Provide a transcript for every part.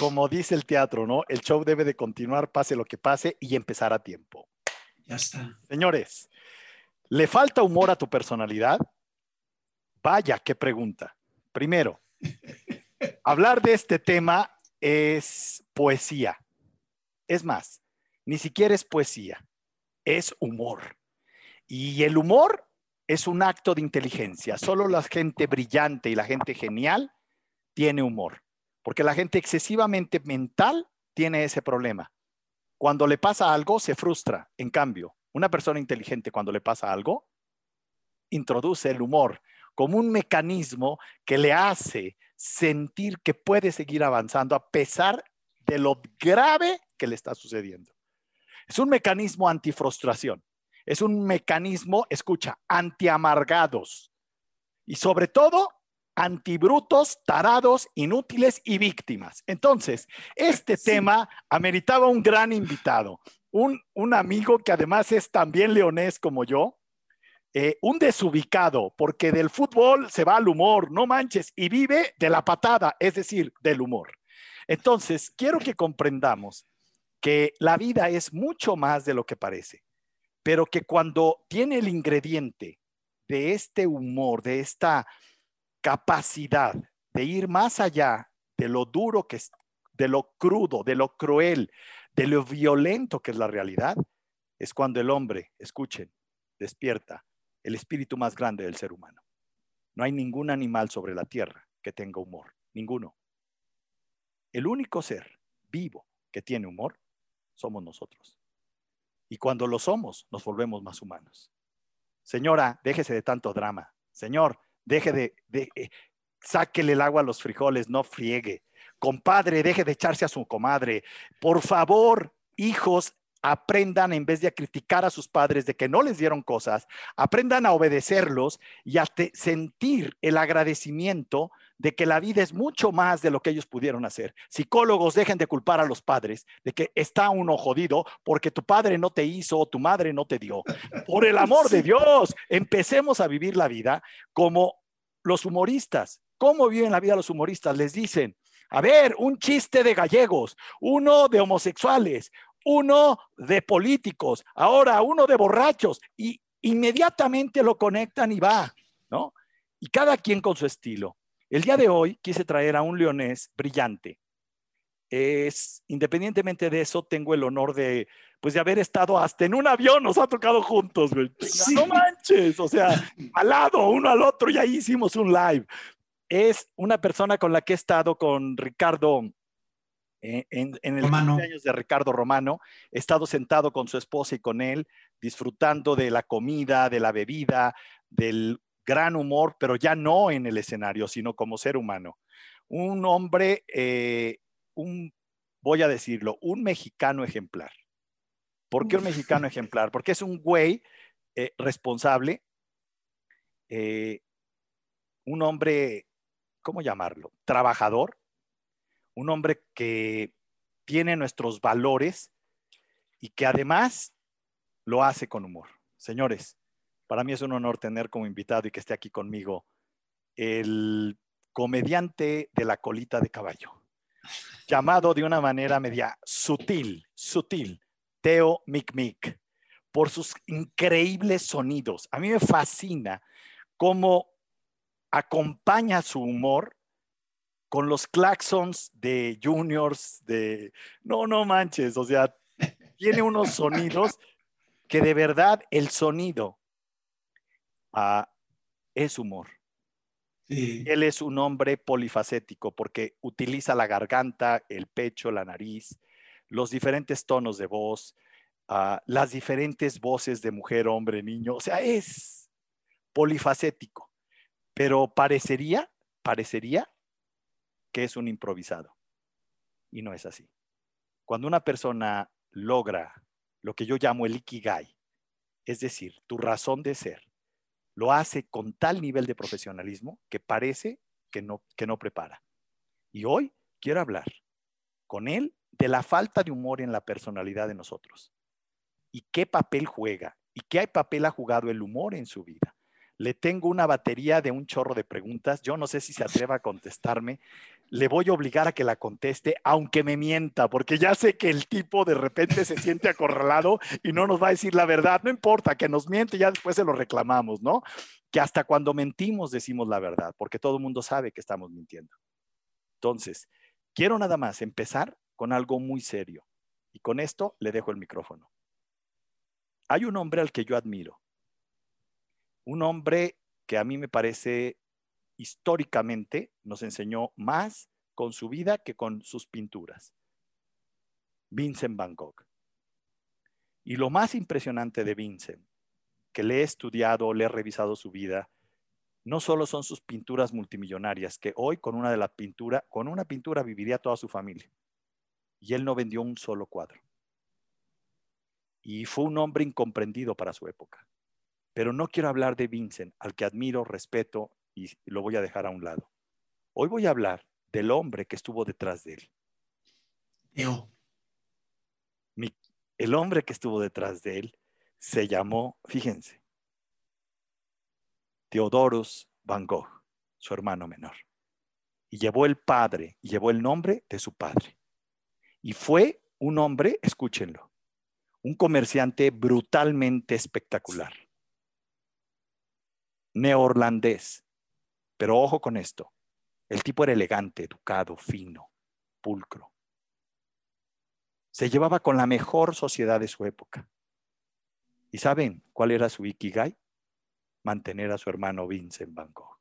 como dice el teatro, ¿no? El show debe de continuar, pase lo que pase, y empezar a tiempo. Ya está. Señores, ¿le falta humor a tu personalidad? Vaya, qué pregunta. Primero, hablar de este tema es poesía. Es más, ni siquiera es poesía, es humor. Y el humor es un acto de inteligencia. Solo la gente brillante y la gente genial tiene humor, porque la gente excesivamente mental tiene ese problema. Cuando le pasa algo, se frustra. En cambio, una persona inteligente cuando le pasa algo, introduce el humor como un mecanismo que le hace sentir que puede seguir avanzando a pesar de lo grave que le está sucediendo. Es un mecanismo antifrustración. Es un mecanismo, escucha, antiamargados. Y sobre todo, antibrutos, tarados, inútiles y víctimas. Entonces, este tema ameritaba un gran invitado, un, un amigo que además es también leonés como yo, eh, un desubicado, porque del fútbol se va al humor, no manches, y vive de la patada, es decir, del humor. Entonces, quiero que comprendamos que la vida es mucho más de lo que parece, pero que cuando tiene el ingrediente de este humor, de esta capacidad de ir más allá de lo duro que es, de lo crudo, de lo cruel, de lo violento que es la realidad, es cuando el hombre, escuchen, despierta el espíritu más grande del ser humano. No hay ningún animal sobre la tierra que tenga humor, ninguno. El único ser vivo que tiene humor somos nosotros. Y cuando lo somos, nos volvemos más humanos. Señora, déjese de tanto drama. Señor, deje de, eh, sáquele el agua a los frijoles, no friegue. Compadre, deje de echarse a su comadre. Por favor, hijos, aprendan en vez de a criticar a sus padres de que no les dieron cosas, aprendan a obedecerlos y a sentir el agradecimiento de que la vida es mucho más de lo que ellos pudieron hacer. Psicólogos dejen de culpar a los padres de que está uno jodido porque tu padre no te hizo o tu madre no te dio. Por el amor de Dios, empecemos a vivir la vida como los humoristas. ¿Cómo viven la vida los humoristas? Les dicen, a ver, un chiste de gallegos, uno de homosexuales, uno de políticos, ahora uno de borrachos, y inmediatamente lo conectan y va, ¿no? Y cada quien con su estilo. El día de hoy quise traer a un leonés brillante. Es, independientemente de eso, tengo el honor de, pues, de haber estado hasta en un avión, nos ha tocado juntos, güey. No manches, o sea, al lado, uno al otro, y ahí hicimos un live. Es una persona con la que he estado con Ricardo eh, en, el cumpleaños de Ricardo Romano, he estado sentado con su esposa y con él, disfrutando de la comida, de la bebida, del gran humor, pero ya no en el escenario, sino como ser humano. Un hombre, eh, un, voy a decirlo, un mexicano ejemplar. ¿Por qué un mexicano ejemplar? Porque es un güey eh, responsable, un hombre, ¿cómo llamarlo? Trabajador, un hombre que tiene nuestros valores y que además lo hace con humor. Señores, para mí es un honor tener como invitado y que esté aquí conmigo el comediante de la colita de caballo, llamado de una manera media sutil, sutil, Teo Mic por sus increíbles sonidos. A mí me fascina cómo acompaña su humor con los claxons de juniors, de, no, no manches, o sea, tiene unos sonidos que de verdad el sonido ah, es humor. Él es un hombre polifacético porque utiliza la garganta, el pecho, la nariz, los diferentes tonos de voz, ah, las diferentes voces de mujer, hombre, niño. O sea, es polifacético. Pero parecería, parecería que es un improvisado. Y no es así. Cuando una persona logra lo que yo llamo el ikigai, es decir, tu razón de ser, lo hace con tal nivel de profesionalismo que parece que no, que no prepara. Y hoy quiero hablar con él de la falta de humor en la personalidad de nosotros. Y qué papel juega y qué papel ha jugado el humor en su vida. Le tengo una batería de un chorro de preguntas. Yo no sé si se atreva a contestarme. Le voy a obligar a que la conteste, aunque me mienta, porque ya sé que el tipo de repente se siente acorralado y no nos va a decir la verdad. No importa, que nos miente, ya después se lo reclamamos, ¿no? Que hasta cuando mentimos decimos la verdad, porque todo el mundo sabe que estamos mintiendo. Entonces, quiero nada más empezar con algo muy serio. Y con esto le dejo el micrófono. Hay un hombre al que yo admiro. Un hombre que a mí me parece históricamente nos enseñó más con su vida que con sus pinturas. Vincent Van Gogh. Y lo más impresionante de Vincent, que le he estudiado, le he revisado su vida, no solo son sus pinturas multimillonarias, que hoy con una de la pintura, con una pintura viviría toda su familia. Y él no vendió un solo cuadro. Y fue un hombre incomprendido para su época. Pero no quiero hablar de Vincent, al que admiro, respeto y lo voy a dejar a un lado. Hoy voy a hablar del hombre que estuvo detrás de él. El hombre que estuvo detrás de él se llamó, fíjense, Teodorus Van Gogh, su hermano menor. Y llevó el padre, y llevó el nombre de su padre. Y fue un hombre, escúchenlo, un comerciante brutalmente espectacular, neorlandés, pero ojo con esto. El tipo era elegante, educado, fino, pulcro. Se llevaba con la mejor sociedad de su época. ¿Y saben cuál era su ikigai? Mantener a su hermano Vincent Van Gogh.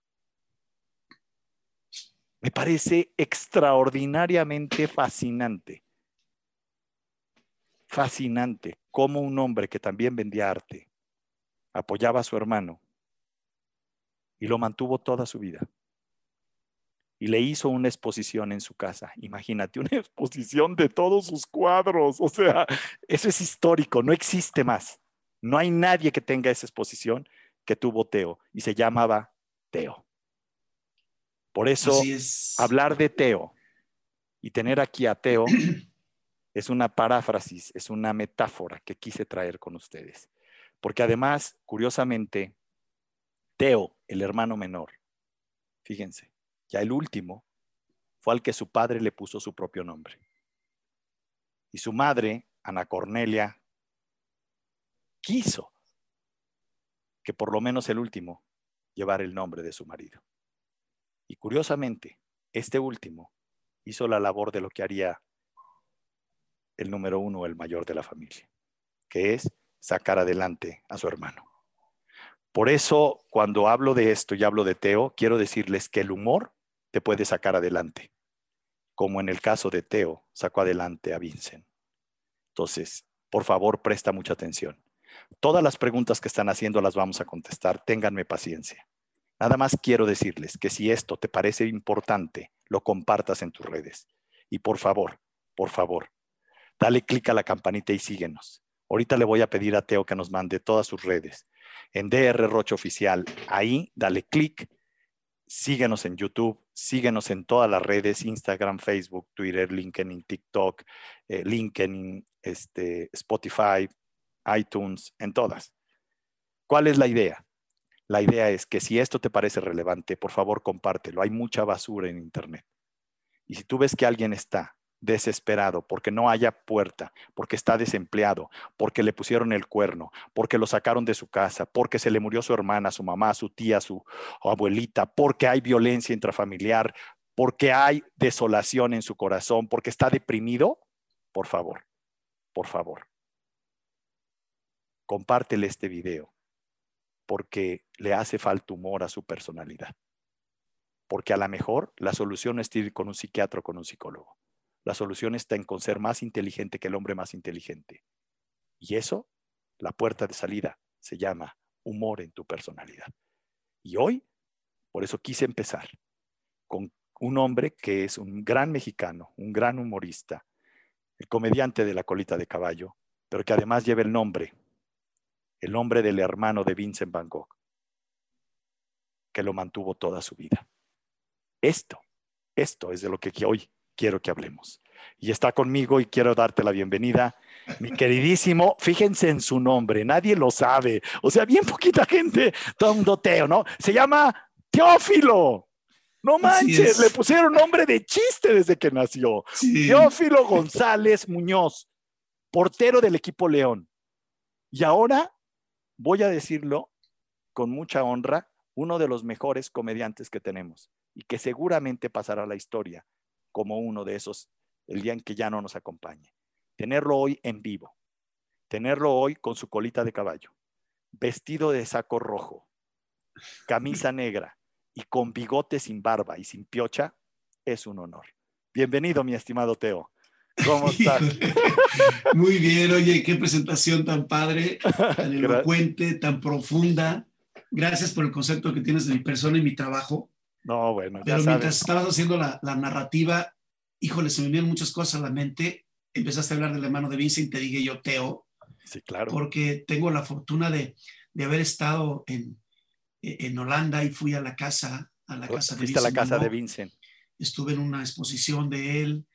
Me parece extraordinariamente fascinante. Fascinante cómo un hombre que también vendía arte apoyaba a su hermano y lo mantuvo toda su vida. Y le hizo una exposición en su casa. Imagínate, una exposición de todos sus cuadros. O sea, eso es histórico, no existe más. No hay nadie que tenga esa exposición que tuvo Teo y se llamaba Teo. Por eso, hablar de Teo y tener aquí a Teo es una paráfrasis, es una metáfora que quise traer con ustedes. Porque además, curiosamente, Teo, el hermano menor, fíjense, ya el último, fue al que su padre le puso su propio nombre. Y su madre, Ana Cornelia, quiso que por lo menos el último llevara el nombre de su marido. Y curiosamente, este último hizo la labor de lo que haría el número uno, el mayor de la familia, que es sacar adelante a su hermano. Por eso, cuando hablo de esto y hablo de Teo, quiero decirles que el humor te puede sacar adelante, como en el caso de Teo sacó adelante a Vincent. Entonces, por favor, presta mucha atención. Todas las preguntas que están haciendo las vamos a contestar, ténganme paciencia. Nada más quiero decirles que si esto te parece importante, lo compartas en tus redes. Y por favor, por favor, dale clic a la campanita y síguenos. Ahorita le voy a pedir a Teo que nos mande todas sus redes en DR Rocha Oficial. Ahí dale clic, síguenos en YouTube, síguenos en todas las redes, Instagram, Facebook, Twitter, LinkedIn, TikTok, eh, LinkedIn, este, Spotify, iTunes, en todas. ¿Cuál es la idea? La idea es que si esto te parece relevante, por favor compártelo. Hay mucha basura en Internet. Y si tú ves que alguien está desesperado porque no haya puerta, porque está desempleado, porque le pusieron el cuerno, porque lo sacaron de su casa, porque se le murió su hermana, su mamá, su tía, su abuelita, porque hay violencia intrafamiliar, porque hay desolación en su corazón, porque está deprimido, por favor, por favor, compártele este video, porque le hace falta humor a su personalidad. Porque a lo mejor la solución es ir con un psiquiatra o con un psicólogo. La solución está en con ser más inteligente que el hombre más inteligente. Y eso, la puerta de salida, se llama humor en tu personalidad. Y hoy, por eso quise empezar con un hombre que es un gran mexicano, un gran humorista, el comediante de la colita de caballo, pero que además lleva el nombre, el nombre del hermano de Vincent Van Gogh, que lo mantuvo toda su vida. Esto, esto es de lo que hoy quiero que hablemos. Y está conmigo y quiero darte la bienvenida, mi queridísimo, fíjense en su nombre, nadie lo sabe, o sea, bien poquita gente, todo un doteo, ¿no? Se llama Teófilo. No manches, es. le pusieron nombre de chiste desde que nació. Sí. Teófilo González Muñoz, portero del equipo León. Y ahora, voy a decirlo con mucha honra, uno de los mejores comediantes que tenemos y que seguramente pasará a la historia como uno de esos el día en que ya no nos acompañe. Tenerlo hoy en vivo, tenerlo hoy con su colita de caballo, vestido de saco rojo, camisa negra y con bigote sin barba y sin piocha, es un honor. Bienvenido, mi estimado Teo. ¿Cómo estás? Muy bien, oye, qué presentación tan padre, tan elocuente, tan profunda. Gracias por el concepto que tienes de mi persona y mi trabajo. No, bueno, ya Pero sabes. mientras estabas haciendo la, la narrativa, híjole, se me vinieron muchas cosas a la mente. Empezaste a hablar de la mano de Vincent y te dije yo, Teo, Sí, claro. porque tengo la fortuna de, de haber estado en, en Holanda y fui a la casa, a la casa de Fuiste a la Vincent casa de. Vincent. estuve en una exposición de él,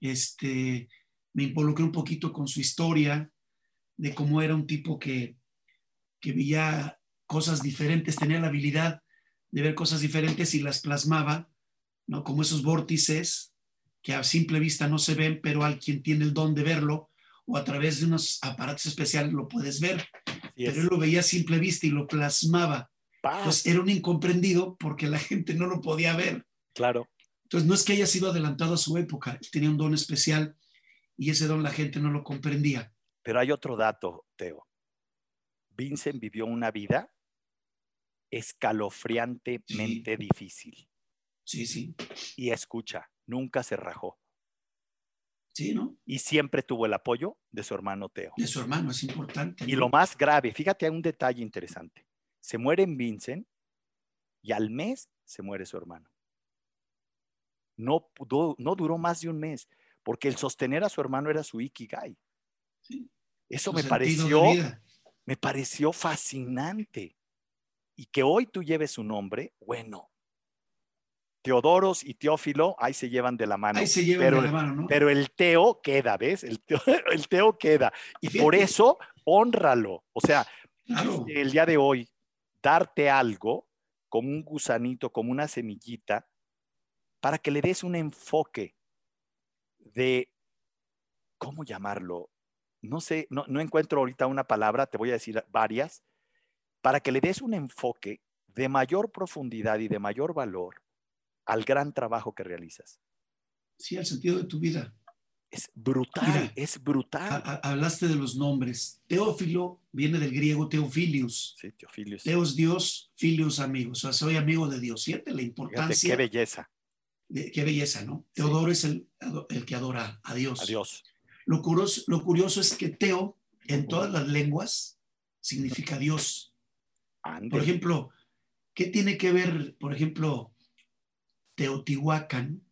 este, me involucré un poquito con su historia, de cómo era un tipo que, que veía cosas diferentes, tenía la habilidad de ver cosas diferentes y las plasmaba, ¿no? Como esos vórtices que a simple vista no se ven, pero al quien tiene el don de verlo o a través de unos aparatos especiales lo puedes ver. Pero él lo veía a simple vista y lo plasmaba. ¡Pah! Entonces era un incomprendido porque la gente no lo podía ver. claro. Entonces, no es que haya sido adelantado a su época, él tenía un don especial y ese don la gente no lo comprendía. Pero hay otro dato, Teo. Vincent vivió una vida escalofriantemente difícil. Sí, sí, Y escucha, nunca se rajó. sí, ¿no? Y siempre tuvo el apoyo de su hermano Teo. De su hermano, es importante. Y lo más grave, fíjate, hay un detalle interesante. Se muere en Vincent y al mes se muere su hermano. No, pudo- no duró más de un mes, porque el sostener a su hermano era su ikigai. Sí, Eso su me pareció, me pareció fascinante. Y que hoy tú lleves su nombre, bueno. Teodoros y Teófilo ahí se llevan de la mano. Ahí se lleva pero, de la mano, ¿no? pero el Teo queda, ¿ves? El Teo, el Teo queda. Y por eso, honralo. O sea, claro, el día de hoy, darte algo como un gusanito, como una semillita, para que le des un enfoque de, ¿cómo llamarlo? No sé, no, no encuentro ahorita una palabra, te voy a decir varias, para que le des un enfoque de mayor profundidad y de mayor valor al gran trabajo que realizas. sí, al sentido de tu vida. Es brutal, Mira, es brutal. ha- hablaste de los nombres. Teófilo viene del griego teofilius. Sí, Teofilio, sí. Teo es Dios, filius amigo. O sea, soy amigo de Dios. Fíjate la Fíjate importancia. qué belleza. de- qué belleza, ¿no? Sí. Teodoro es el, el que adora a Dios. Adiós. Lo curioso, lo curioso es que Teo, en todas las lenguas, significa Dios. Por ejemplo, ¿qué tiene que ver, por ejemplo, Teotihuacán,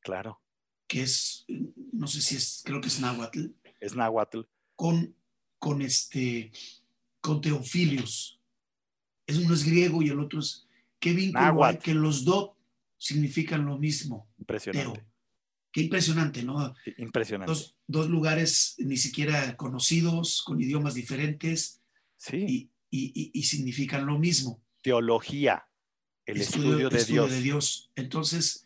claro, que es, no sé si es, creo que es náhuatl, es náhuatl. con, con este, con Teofilius? Es uno es griego y el otro es, ¿qué vínculo. Que los dos significan lo mismo. Impresionante. Teo. Qué impresionante, ¿no? Impresionante. Dos, dos lugares ni siquiera conocidos, con idiomas diferentes Sí, y, y- y- y significan lo mismo. teología, el estudio, de, estudio Dios. de Dios. Entonces,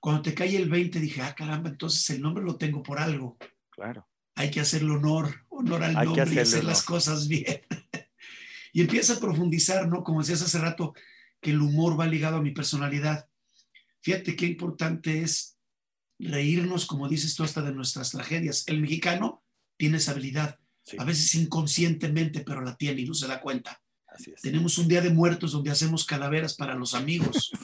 cuando te cae el 20, dije, ah, caramba, entonces el nombre lo tengo por algo. Claro, Hay que hacerle honor, honor al Hay nombre y hacer honor. las cosas bien. y empieza a profundizar, ¿no? Como decías hace rato, que el humor va ligado a mi personalidad. Fíjate qué importante es reírnos, como dices tú, hasta de nuestras tragedias. El mexicano tiene esa habilidad, sí, a veces inconscientemente, pero la tiene y no se da cuenta. así es. Tenemos un día de muertos donde hacemos calaveras para los amigos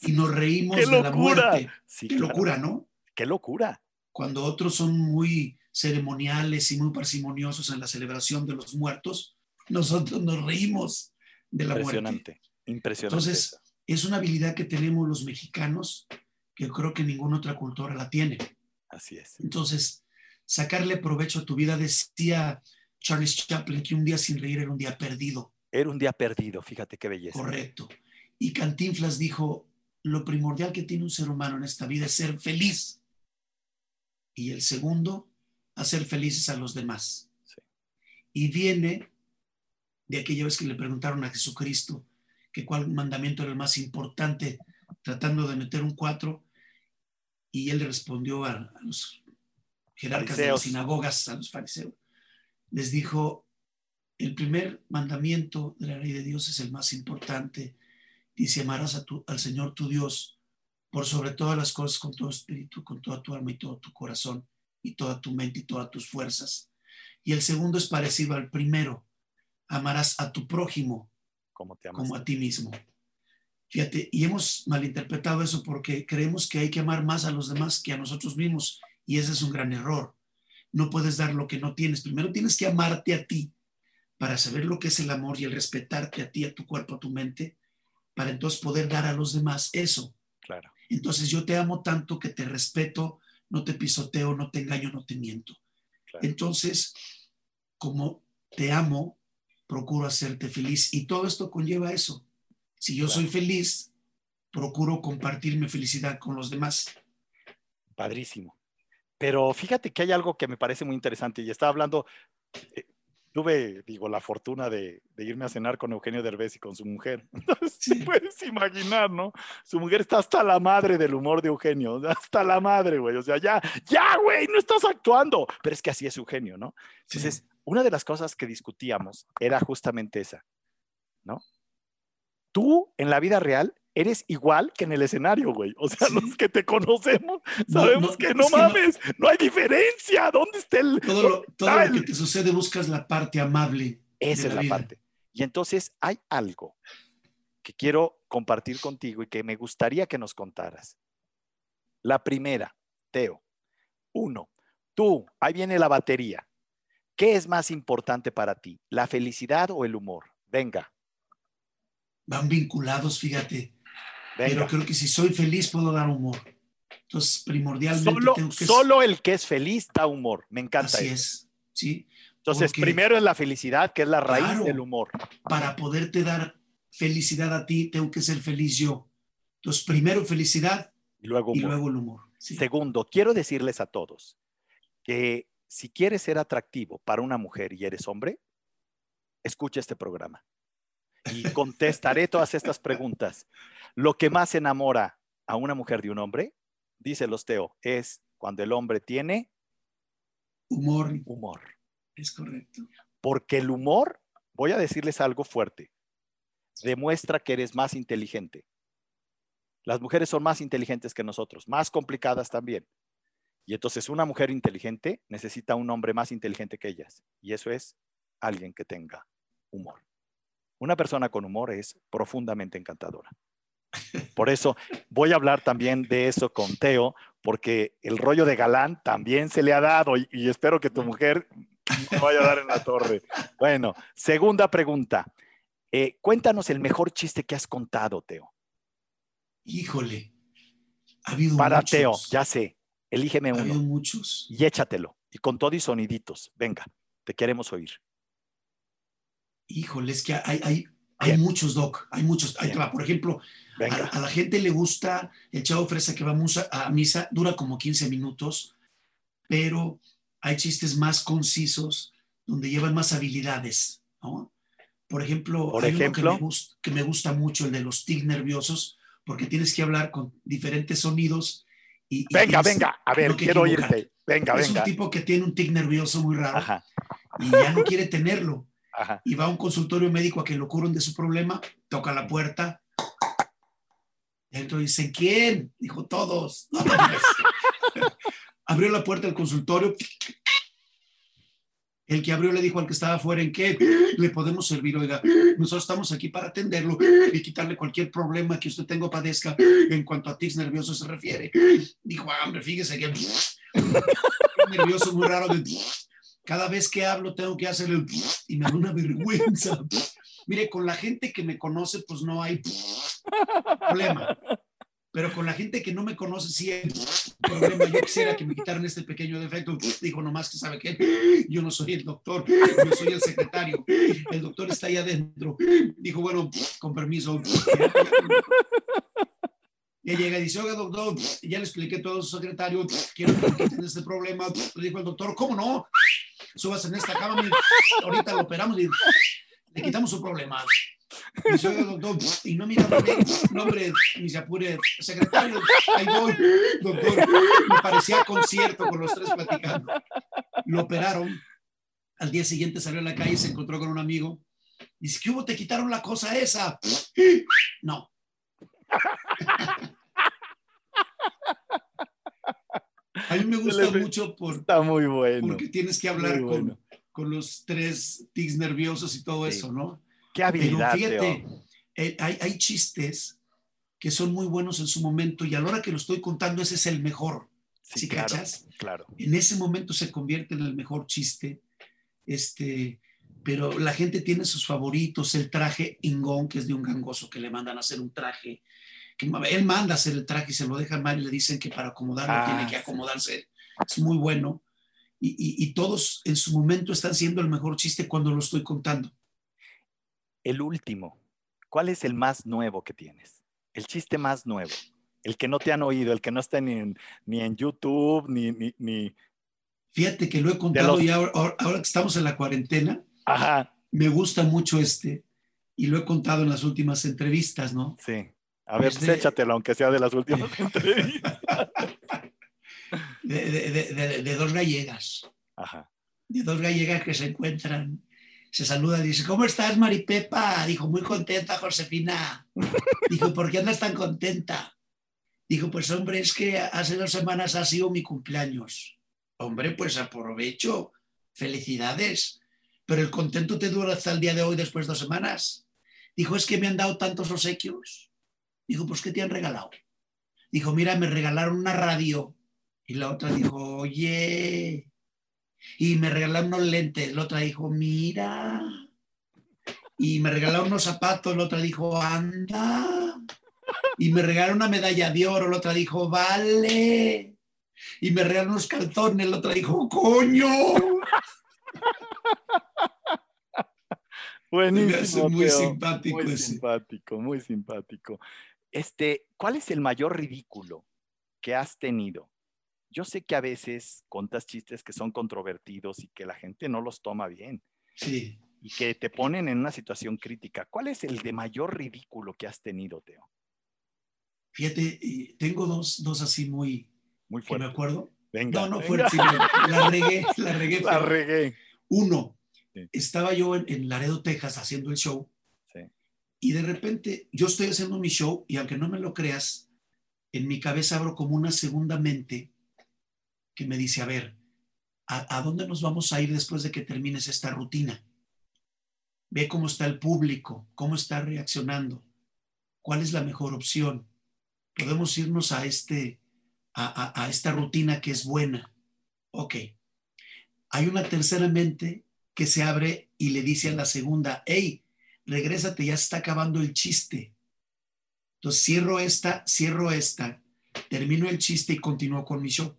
Sí, y nos reímos ¡Qué de la muerte. sí, Qué claro. locura, ¿no? Qué locura. Cuando otros son muy ceremoniales y muy parsimoniosos en la celebración de los muertos, nosotros nos reímos de la muerte. Impresionante, impresionante. Entonces, es una habilidad que tenemos los mexicanos que creo que ninguna otra cultura la tiene. Así es. Entonces, sacarle provecho a tu vida, decía Charles Chaplin que un día sin reír era un día perdido. Era un día perdido, fíjate qué belleza. Correcto. Y Cantinflas dijo, lo primordial que tiene un ser humano en esta vida es ser feliz. Y el segundo, hacer felices a los demás. Sí. Y viene de aquella vez que le preguntaron a Jesucristo que cuál mandamiento era el más importante tratando de meter un cuatro, y él respondió a, los jerarcas de las sinagogas, a los fariseos, les dijo, el primer mandamiento de la ley de Dios es el más importante. Dice, amarás al Señor tu Dios por sobre todas las cosas con todo espíritu, con toda tu alma y todo tu corazón y toda tu mente y todas tus fuerzas. Y el segundo es parecido al primero. Amarás a tu prójimo como, te como a ti mismo. Fíjate, y hemos malinterpretado eso porque creemos que hay que amar más a los demás que a nosotros mismos. Y ese es un gran error. No puedes dar lo que no tienes. Primero tienes que amarte a ti para saber lo que es el amor y el respetarte a ti, a tu cuerpo, a tu mente, para entonces poder dar a los demás eso. Claro. Entonces yo te amo tanto que te respeto, no te pisoteo, no te engaño, no te miento. Entonces, como te amo, procuro hacerte feliz y todo esto conlleva eso. Si yo soy feliz, procuro compartir mi felicidad con los demás. Padrísimo. Pero fíjate que hay algo que me parece muy interesante y estaba hablando, eh, tuve, digo, la fortuna de, irme a cenar con Eugenio Derbez y con su mujer. Entonces, puedes imaginar, ¿no? Su mujer está hasta la madre del humor de Eugenio, hasta la madre, güey. O sea, ya, ya, güey, no estás actuando. Pero es que así es Eugenio, ¿no? Entonces, una de las cosas que discutíamos era justamente esa, ¿no? Tú en la vida real eres igual que en el escenario, güey. O sea, los que te conocemos sabemos que no mames, no, hay diferencia. ¿Dónde está el... Todo lo, todo que te sucede buscas la parte amable. Esa es la, parte. Y entonces hay algo que quiero compartir contigo y que me gustaría que nos contaras. La primera, Teo. Uno, tú, ahí viene la batería. ¿Qué es más importante para ti, la felicidad o el humor? Venga. Van vinculados, fíjate. Pero creo que si soy feliz puedo dar humor. Entonces, primordialmente solo, tengo que... Solo el que es feliz da humor. Me encanta Así es, sí. Entonces, primero es la felicidad, que es la raíz del humor. Para poderte dar felicidad a ti, tengo que ser feliz yo. Entonces, primero felicidad y luego, y luego el humor. Segundo, quiero decirles a todos que si quieres ser atractivo para una mujer y eres hombre, escucha este programa y contestaré todas estas preguntas. Lo que más enamora a una mujer de un hombre, dice los Teo, es cuando el hombre tiene humor. Humor. Es correcto. Porque el humor, voy a decirles algo fuerte, demuestra que eres más inteligente. Las mujeres son más inteligentes que nosotros, más complicadas también. Y entonces una mujer inteligente necesita un hombre más inteligente que ellas. Y eso es alguien que tenga humor. Una persona con humor es profundamente encantadora. Por eso voy a hablar también de eso con Teo, porque el rollo de galán también se le ha dado y, espero que tu mujer no vaya a dar en la torre. Bueno, segunda pregunta. Eh, cuéntanos el mejor chiste que has contado, Teo. Híjole, ha habido Para Teo, ya sé, elígeme uno. Ha habido muchos. Y échatelo. Y con todo y soniditos. Venga, te queremos oír. Híjole, es que hay, hay, hay muchos, Doc, hay muchos. Por ejemplo, a, la gente le gusta el chavo fresa que va a misa, dura como 15 minutos, pero hay chistes más concisos donde llevan más habilidades, ¿no? Por ejemplo, hay Uno que, me gusta, que me gusta mucho, el de los tic nerviosos, porque tienes que hablar con diferentes sonidos. Y, venga, venga, a ver, quiero oírte. Venga, es venga. un tipo que tiene un tic nervioso muy raro y ya no quiere tenerlo y va a un consultorio médico a que lo curen de su problema, toca la puerta. Dentro dice, ¿quién? Dijo, todos. abrió la puerta del consultorio. El que abrió le dijo al que estaba afuera, ¿en qué le podemos servir? Oiga, nosotros estamos aquí para atenderlo y quitarle cualquier problema que usted tenga o padezca en cuanto a tics nerviosos se refiere. Dijo, ah, hombre, fíjese que nervioso muy raro. De, cada vez que hablo tengo que hacer el y me da una vergüenza. Mire, con la gente que me conoce, pues no hay problema. Pero con la gente que no me conoce, sí hay problema. Yo quisiera que me quitaran este pequeño defecto. Dijo nomás que sabe que yo no soy el doctor, yo soy el secretario. El doctor está ahí adentro. Dijo, bueno, con permiso. Y llega y dice, oiga, doctor, ya le expliqué todo a su secretario, quiero que quiten este problema. Le dijo el doctor, ¿cómo no? Subas en esta cama, ahorita lo operamos y le quitamos su problema. Y soy doctor, y no miraba nombre, ni se apure, secretario, ahí voy, doctor. Me parecía concierto con los tres platicando. Lo operaron. Al día siguiente salió a la calle y se encontró con un amigo. Dice, ¿qué hubo? ¿Te quitaron la cosa esa? No. A mí me gusta mucho por, Está muy bueno. porque tienes que hablar con, con, los tres tics nerviosos y todo eso, ¿no? Qué habilidad. Pero fíjate, eh, hay, hay, chistes que son muy buenos en su momento y a la hora que lo estoy contando, ese es el mejor. Sí, ¿Sí claro, cachas? Claro. En ese momento se convierte en el mejor chiste. Este, pero la gente tiene sus favoritos, el traje ingón, que es de un gangoso que le mandan a hacer un traje que él manda hacer el traje y se lo dejan mal y le dicen que para acomodarlo ah, tiene que acomodarse. Es muy bueno. Y, y, y, todos en su momento están siendo el mejor chiste cuando lo estoy contando. El último, ¿cuál es el más nuevo que tienes? El chiste más nuevo. El que no te han oído, el que no está ni en, ni en YouTube, ni, ni, ni... Fíjate que lo he contado los... y ahora, ahora, que estamos en la cuarentena, Ajá. me gusta mucho este y lo he contado en las últimas entrevistas, ¿no? Sí. A ver, de, échatelo, aunque sea de las últimas entrevistas. De, de, de, dos gallegas. Ajá. De dos gallegas que se encuentran, se saludan y dice, ¿cómo estás, Maripepa? Dijo, muy contenta, Josefina. Dijo, ¿por qué andas tan contenta? Dijo, pues hombre, es que hace dos semanas ha sido mi cumpleaños. Hombre, pues aprovecho. Felicidades. Pero el contento te dura hasta el día de hoy, después de dos semanas. Dijo, es que me han dado tantos obsequios Dijo, pues, ¿qué te han regalado? Dijo, mira, me regalaron una radio. Y la otra dijo, oye. Y me regalaron unos lentes. La otra dijo, mira. Y me regalaron unos zapatos. La otra dijo, anda. Y me regalaron una medalla de oro. La otra dijo, vale. Y me regalaron unos calzones. La otra dijo, coño. Buenísimo. Muy simpático. Muy simpático, muy simpático. Este, ¿cuál es el mayor ridículo que has tenido? Yo sé que a veces contas chistes que son controvertidos y que la gente no los toma bien. Sí. Y que te ponen en una situación crítica. ¿Cuál es el de mayor ridículo que has tenido, Teo? Fíjate, tengo dos, dos así muy, muy fuerte. me acuerdo. Venga, no, no fuerte. La regué, la regué. La regué. Uno, sí. estaba yo en, en Laredo, Texas, haciendo el show y de repente yo estoy haciendo mi show y aunque no me lo creas, en mi cabeza abro como una segunda mente que me dice, a ver, ¿a, dónde nos vamos a ir después de que termines esta rutina? Ve cómo está el público, cómo está reaccionando, cuál es la mejor opción. Podemos irnos a, este, a, a, a esta rutina que es buena. Ok. Hay una tercera mente que se abre y le dice a la segunda, hey, regrésate, ya se está acabando el chiste. Entonces cierro esta, cierro esta, termino el chiste y continúo con mi show.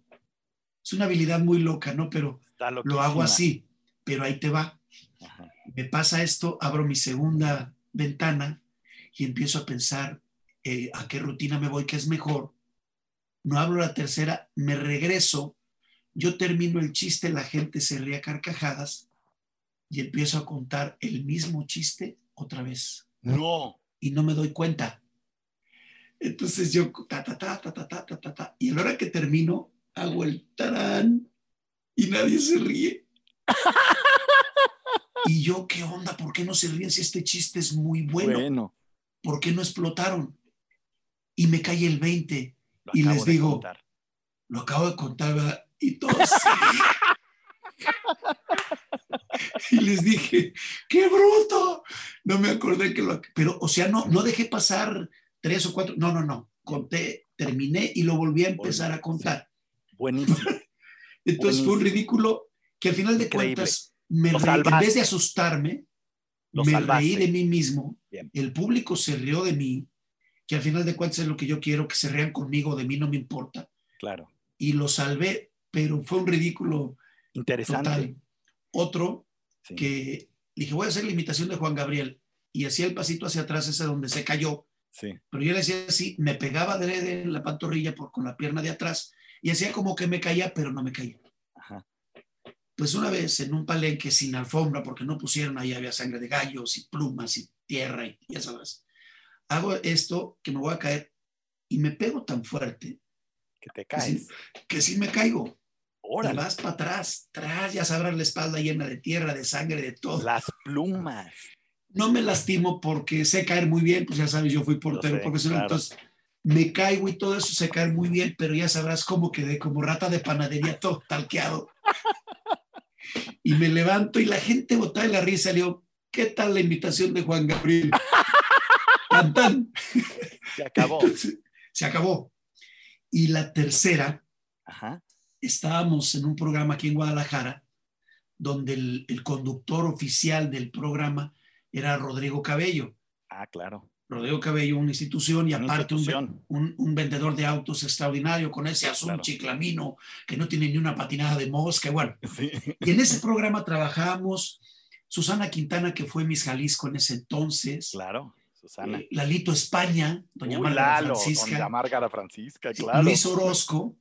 Es una habilidad muy loca, ¿no? Pero lo hago así, pero ahí te va. Ajá. Me pasa esto, abro mi segunda ventana y empiezo a pensar eh, a qué rutina me voy, qué es mejor. No abro la tercera, me regreso, yo termino el chiste, la gente se ríe a carcajadas y empiezo a contar el mismo chiste otra vez. No. Y no me doy cuenta. Entonces yo, ta, ta, ta, ta, ta, ta, ta, ta, ta. Y a la hora que termino, hago el tarán y nadie se ríe. y yo, ¿qué onda? ¿Por qué no se ríen si este chiste es muy bueno? Bueno. ¿Por qué no explotaron? Y me cae el 20 y les digo, contar. lo acabo de contar, ¿verdad? Y todos y les dije, ¡qué bruto! No me acordé que lo... Pero, o sea, no, no dejé pasar tres o cuatro, no, no, no, conté, terminé y lo volví a empezar a contar. Buenísimo. Entonces Buenísimo. fue un ridículo que al final de Increíble. cuentas, me reí, en vez de asustarme, Lo me salvaste. reí de mí mismo, Bien. el público se rió de mí, que al final de cuentas es lo que yo quiero, que se rían conmigo, de mí no me importa, Claro. y lo salvé, pero fue un ridículo Interesante. total. Otro Sí. que dije, voy a hacer la imitación de Juan Gabriel, y hacía el pasito hacia atrás, ese donde se cayó, Sí. pero yo le hacía así, me pegaba de en la pantorrilla por, con la pierna de atrás, y hacía como que me caía, pero no me caía. Ajá. Pues una vez en un palenque sin alfombra, porque no pusieron, ahí había sangre de gallos y plumas y tierra y ya sabes. Hago esto que me voy a caer y me pego tan fuerte Que te que sí, caes. que sí me caigo. Y Órale. vas para atrás, atrás, ya sabrás la espalda llena de tierra, de sangre, de todo. Las plumas. No me lastimo porque sé caer muy bien, pues ya sabes, yo fui portero sé, profesional, claro. entonces me caigo y todo eso sé caer muy bien, pero ya sabrás cómo quedé, como rata de panadería, todo talqueado. Y me levanto y la gente botaba de la risa, le digo, ¿qué tal la invitación de Juan Gabriel? Tan, tan. Se acabó. Entonces, se acabó. Y la tercera, Ajá. Estábamos en un programa aquí en Guadalajara, donde el, el conductor oficial del programa era Rodrigo Cabello. Ah, claro. Rodrigo Cabello, una institución y Una aparte un, institución. un- un vendedor de autos extraordinario con ese azul Claro. chiclamino que no tiene ni una patinada de mosca. Bueno, Sí. y en ese programa trabajábamos Susana Quintana, que fue Miss Jalisco en ese entonces, Claro. Susana. eh, Lalito España, Doña Uy, Márgara Lalo, Francisca, Doña Márgara Francisca, claro. Luis Orozco,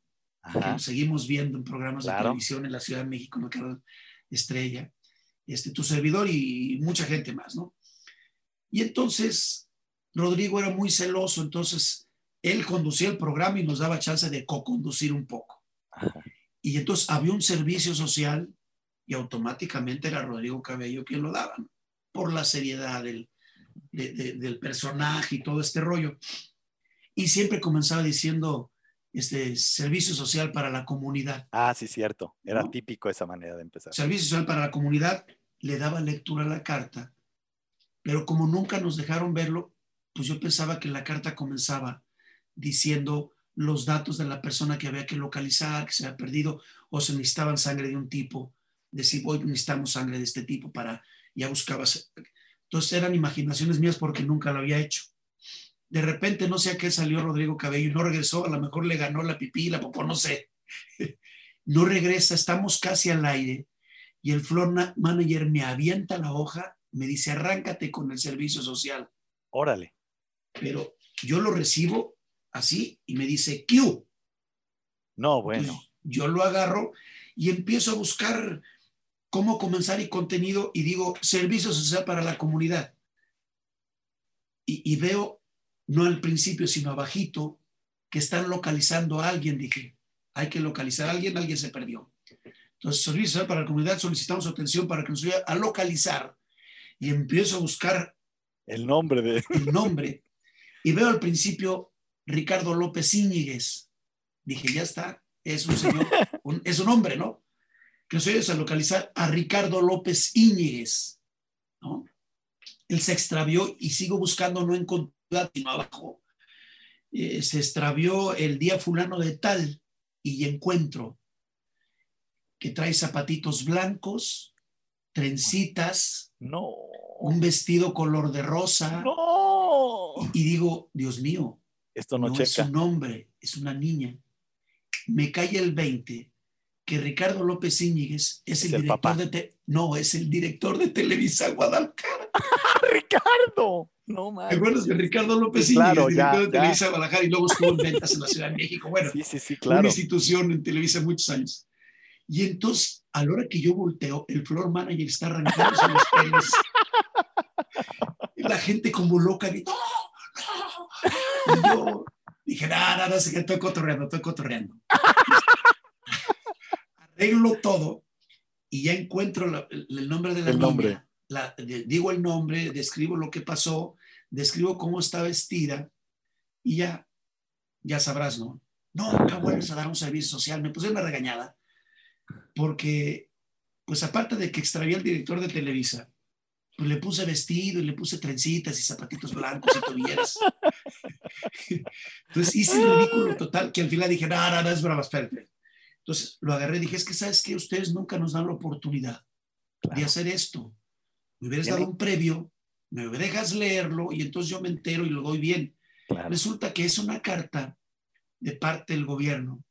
que seguimos viendo en programas de televisión en la Ciudad de México, en el canal Estrella, este, tu servidor y mucha gente más, ¿no? Y entonces Rodrigo era muy celoso, entonces él conducía el programa y nos daba chance de co-conducir un poco. Ajá. Y entonces había un servicio social y automáticamente era Rodrigo Cabello quien lo daba, ¿no? por la seriedad del, de- de- del personaje y todo este rollo. Y siempre comenzaba diciendo, este, servicio social para la comunidad. Ah, sí, cierto. Era ¿No? típico esa manera de empezar. Servicio social para la comunidad, le daba lectura a la carta, pero como nunca nos dejaron verlo, pues yo pensaba que la carta comenzaba diciendo los datos de la persona que había que localizar, que se había perdido, o se necesitaban sangre de un tipo, decir, hoy necesitamos sangre de este tipo para, ya buscabas. Entonces eran imaginaciones mías porque nunca lo había hecho. De repente, no sé a qué salió Rodrigo Cabello y no regresó, a lo mejor le ganó la pipí, la popó, no sé. No regresa, estamos casi al aire y el floor na- manager me avienta la hoja, me dice, arráncate con el servicio social. Órale. Pero yo lo recibo así y me dice, Q. No, bueno. Pues yo lo agarro y empiezo a buscar cómo comenzar y contenido y digo, servicio social para la comunidad. Y, y veo, no al principio, sino abajito, que están localizando a alguien. Dije, hay que localizar a alguien, alguien se perdió. Entonces, servicio para la comunidad, solicitamos su atención para que nos ayude a localizar. Y empiezo a buscar El nombre de. el nombre y veo al principio Ricardo López Íñiguez. Dije, ya está, es un señor, un- es un hombre, ¿no? Que nos ayudes a localizar a Ricardo López Íñiguez, ¿no? Él se extravió y sigo buscando, no encontré, sino abajo. Eh, se extravió el día fulano de tal y encuentro que trae zapatitos blancos, trencitas, No. un vestido color de rosa. No. Y digo, Dios mío, Esto no, no, es un hombre, es una niña. Me cae el 20 que Ricardo López Íñiguez es, Es el el director papá. de te- no, es el director de Televisa Guadalajara. ¡Ah, Ricardo! No ¿Te mames. acuerdas de Ricardo López Sí, claro, director ya, de ya. Televisa Guadalajara y luego estuvo en ventas en la Ciudad de México? Bueno, Sí, sí, sí, una claro. institución en Televisa muchos años. Y entonces, a la hora que yo volteo, el floor manager está arrancándose los pelos. Y la gente como loca, ¡no! ¡no! Y yo dije, nada, nada, que estoy cotorreando, estoy cotorreando. Arreglo todo y ya encuentro la- el, el nombre de la El niña. nombre. La- de- digo el nombre, describo lo que pasó, describo cómo está vestida y ya, ya sabrás, ¿no? No, nunca vuelves a dar un servicio social. Me puse una regañada porque, pues aparte de que extravié al director de Televisa, pues le puse vestido y le puse trencitas y zapatitos blancos y tobilleras. Entonces hice el ridículo total que al final dije, no, no, no, es brava, espérate. Entonces lo agarré y dije, es que sabes que ustedes nunca nos dan la oportunidad de Claro. hacer esto. Me hubieras dado un previo, me dejas leerlo y entonces yo me entero y lo doy bien. claro. Resulta que es una carta de parte del gobierno.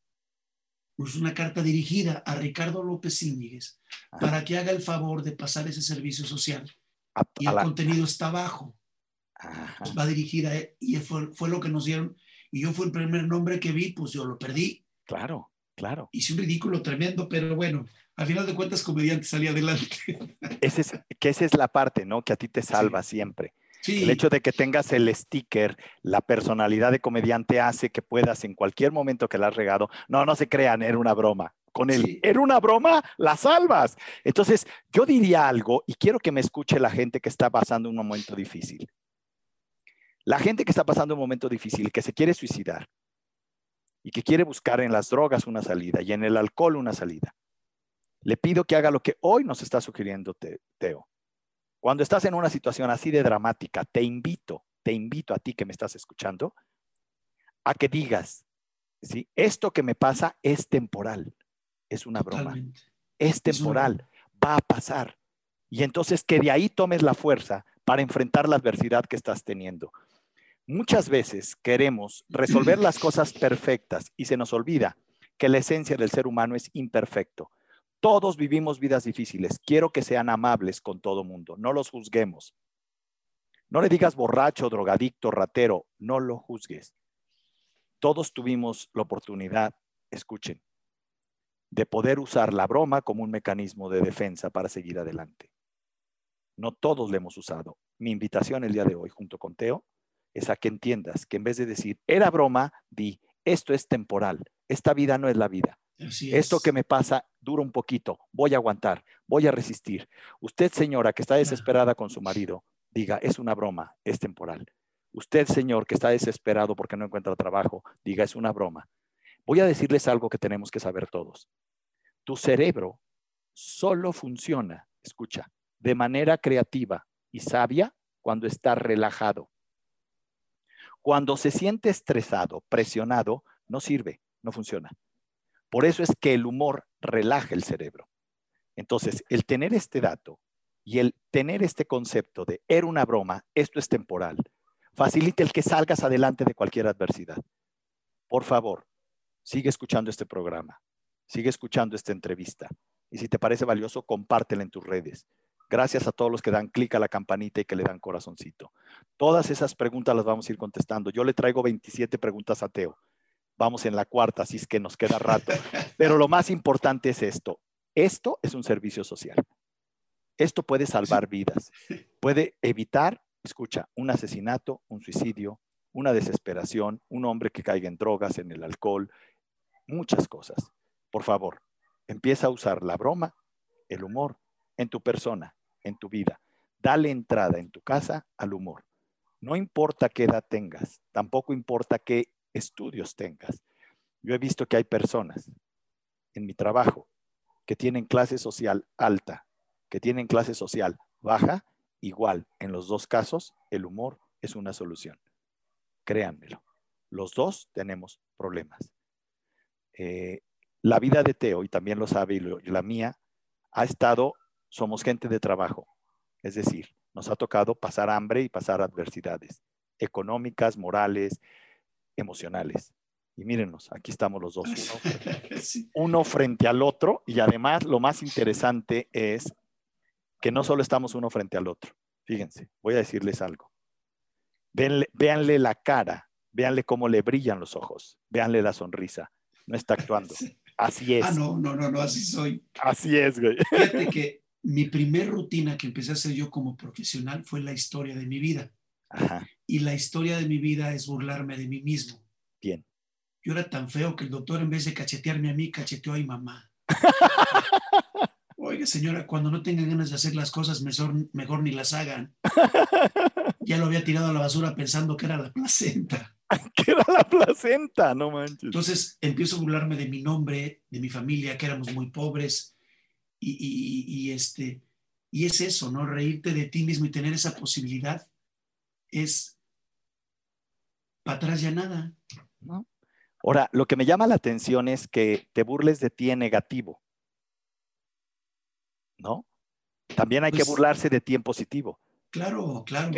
Es una carta dirigida a Ricardo López Íñiguez Ajá. para que haga el favor de pasar ese servicio social. A- Y el la- contenido está abajo. Ajá. Pues va dirigida a él y fue, fue lo que nos dieron. Y yo fue el primer nombre que vi, pues yo lo perdí. Claro, claro. Hice un ridículo tremendo, pero bueno, al final de cuentas, comediante salí adelante. Ese es, que esa es la parte, ¿no? Que a ti te salva siempre. El hecho de que tengas el sticker, la personalidad de comediante hace que puedas en cualquier momento que la has regado, no, no se crean, era una broma. Con él, era una broma, la salvas. Entonces, yo diría algo y quiero que me escuche la gente que está pasando un momento difícil. La gente que está pasando un momento difícil, que se quiere suicidar y que quiere buscar en las drogas una salida y en el alcohol una salida. Le pido que haga lo que hoy nos está sugiriendo Teo. Cuando estás en una situación así de dramática, te invito, te invito a ti que me estás escuchando, a que digas, ¿sí? esto que me pasa es temporal, es una broma, es temporal, va a pasar. Y entonces que de ahí tomes la fuerza para enfrentar la adversidad que estás teniendo. Muchas veces queremos resolver las cosas perfectas y se nos olvida que la esencia del ser humano es imperfecto. Todos vivimos vidas difíciles. Quiero que sean amables con todo mundo. No los juzguemos. No le digas borracho, drogadicto, ratero. No lo juzgues. Todos tuvimos la oportunidad, escuchen, de poder usar la broma como un mecanismo de defensa para seguir adelante. No todos le hemos usado. Mi invitación el día de hoy, junto con Teo, es a que entiendas que en vez de decir, era broma, di, esto es temporal. Esta vida no es la vida. Esto que me pasa dura un poquito, voy a aguantar, voy a resistir. Usted, señora, que está desesperada con su marido, diga, es una broma, es temporal. Usted, señor, que está desesperado porque no encuentra trabajo, diga, es una broma. Voy a decirles algo que tenemos que saber todos. Tu cerebro solo funciona, escucha, de manera creativa y sabia cuando está relajado. Cuando se siente estresado, presionado, no sirve, no funciona. Por eso es que el humor relaja el cerebro. Entonces, el tener este dato y el tener este concepto de era una broma, esto es temporal, facilita el que salgas adelante de cualquier adversidad. Por favor, sigue escuchando este programa, sigue escuchando esta entrevista y si te parece valioso, compártela en tus redes. Gracias a todos los que dan clic a la campanita y que le dan corazoncito. Todas esas preguntas las vamos a ir contestando. Yo le traigo 27 preguntas a Teo vamos en la cuarta, así es que nos queda rato. Pero lo más importante es esto. Esto es un servicio social. Esto puede salvar vidas. Puede evitar, escucha, un asesinato, un suicidio, una desesperación, un hombre que caiga en drogas, en el alcohol, muchas cosas. Por favor, empieza a usar la broma, el humor en tu persona, en tu vida. Dale entrada en tu casa al humor. No importa qué edad tengas, tampoco importa qué estudios tengas. Yo he visto que hay personas en mi trabajo que tienen clase social alta, que tienen clase social baja, igual, en los dos casos, el humor es una solución. Créanmelo, los dos tenemos problemas. Eh, la vida de Teo, y también lo sabe, y la mía, ha estado, somos gente de trabajo. Es decir, nos ha tocado pasar hambre y pasar adversidades económicas, morales, emocionales. Y mírenos, aquí estamos los dos, uno, frente al otro. Y además lo más interesante es que no solo estamos uno frente al otro. Fíjense, voy a decirles algo. véanle la cara, véanle cómo le brillan los ojos, véanle la sonrisa. No está actuando. Así es. Ah, no, no, no, no, así soy. Así es, güey. Fíjate que mi primer rutina que empecé a hacer yo como profesional fue la historia de mi vida. Ajá. Y la historia de mi vida es burlarme de mí mismo. Bien. Yo era tan feo que el doctor en vez de cachetearme a mí, cacheteó a mi mamá. Oiga, señora, cuando no tengan ganas de hacer las cosas, mejor, mejor ni las hagan. Ya lo había tirado a la basura pensando que era la placenta. que era la placenta, no manches. Entonces empiezo a burlarme de mi nombre, de mi familia, que éramos muy pobres. Y, y este, y es eso, ¿no? Reírte de ti mismo y tener esa posibilidad es para atrás ya nada. Ahora, lo que me llama la atención es que te burles de ti en negativo. ¿No? También hay que pues burlarse de ti en positivo. Claro, claro.